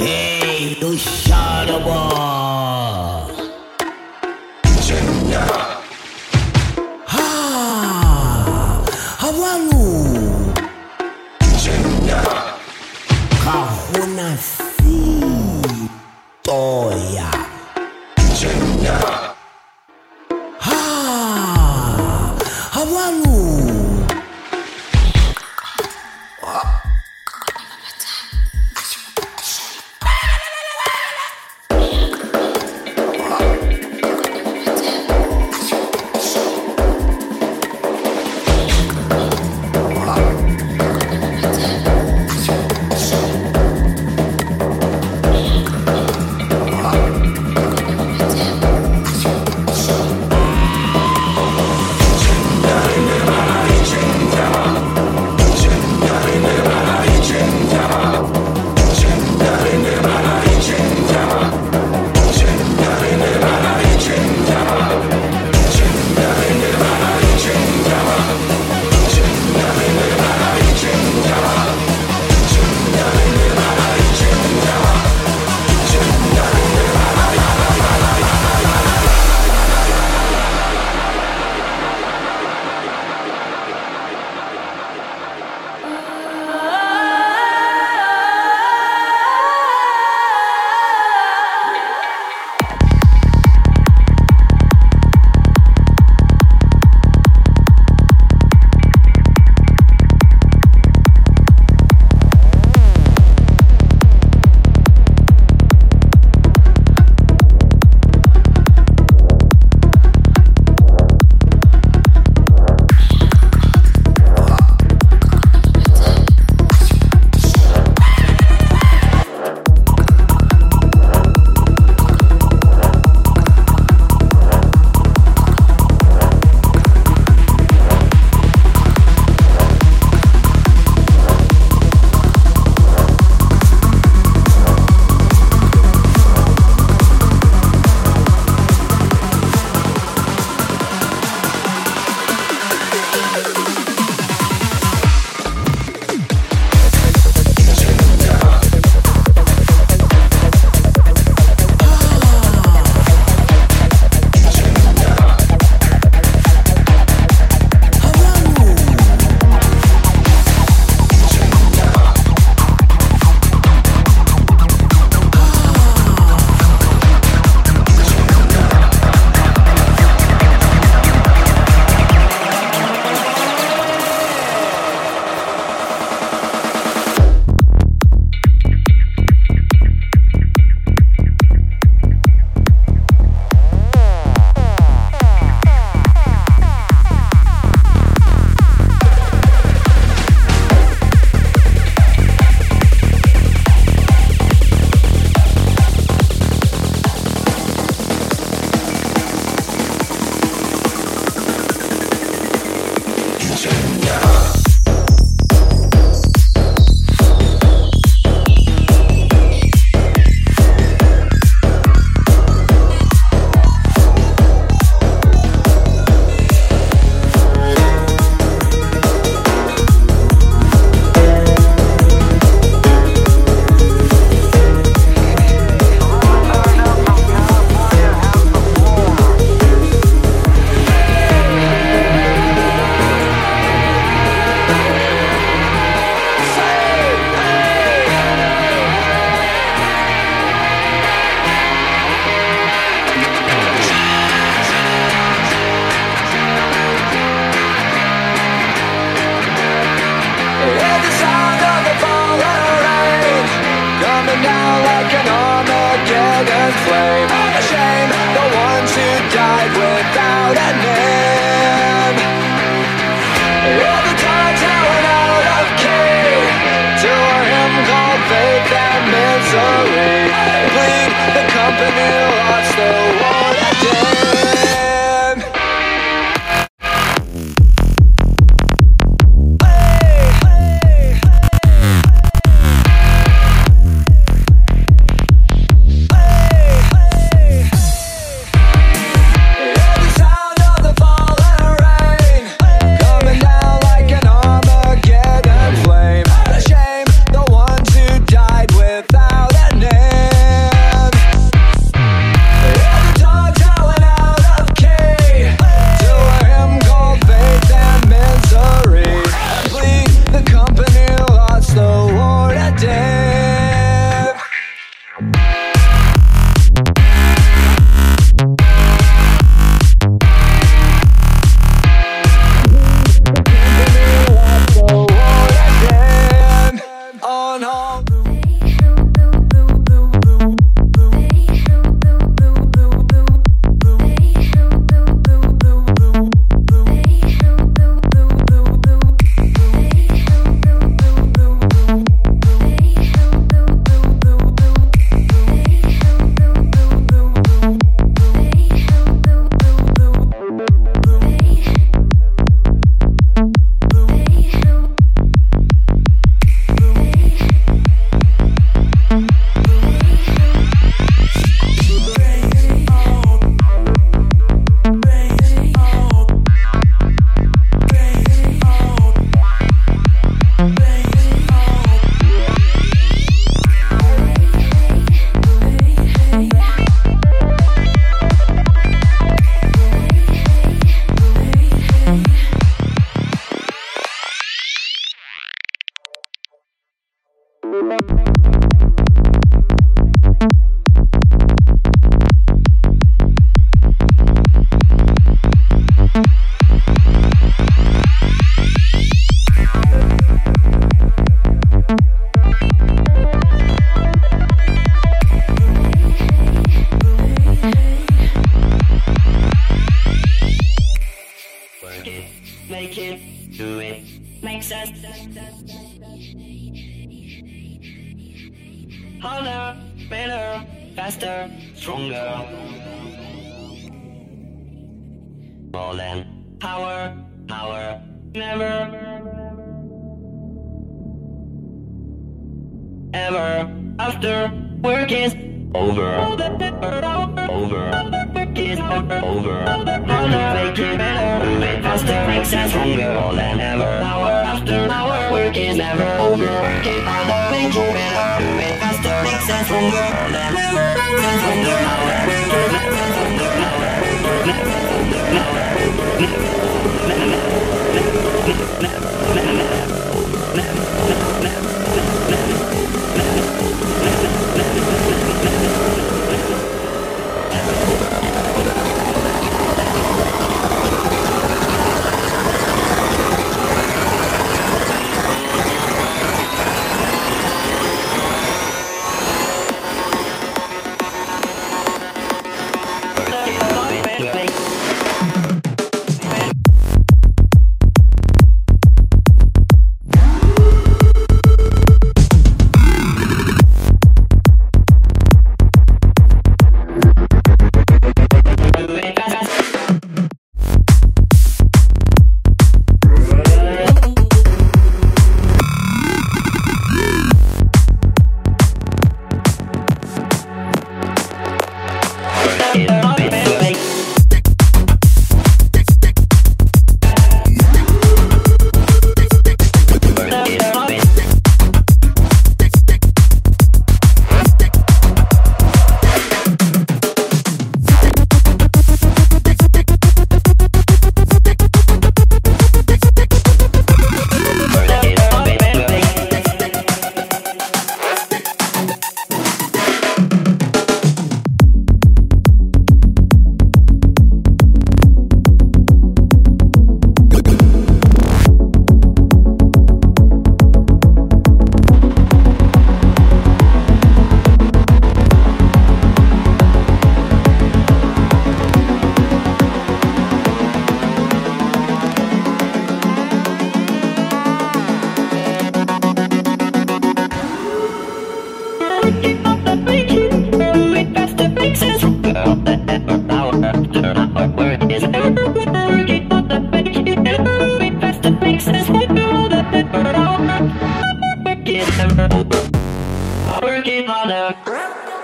Hey, you shut up. Ah,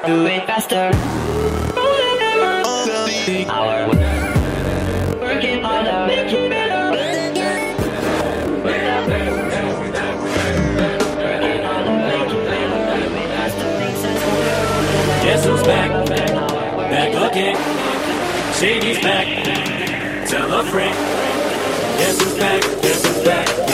do it faster. Our working harder, make it better. Guess who's back? Back looking. Shady's back. Tell a friend. Guess who's back? Guess who's back?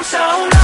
I'm so.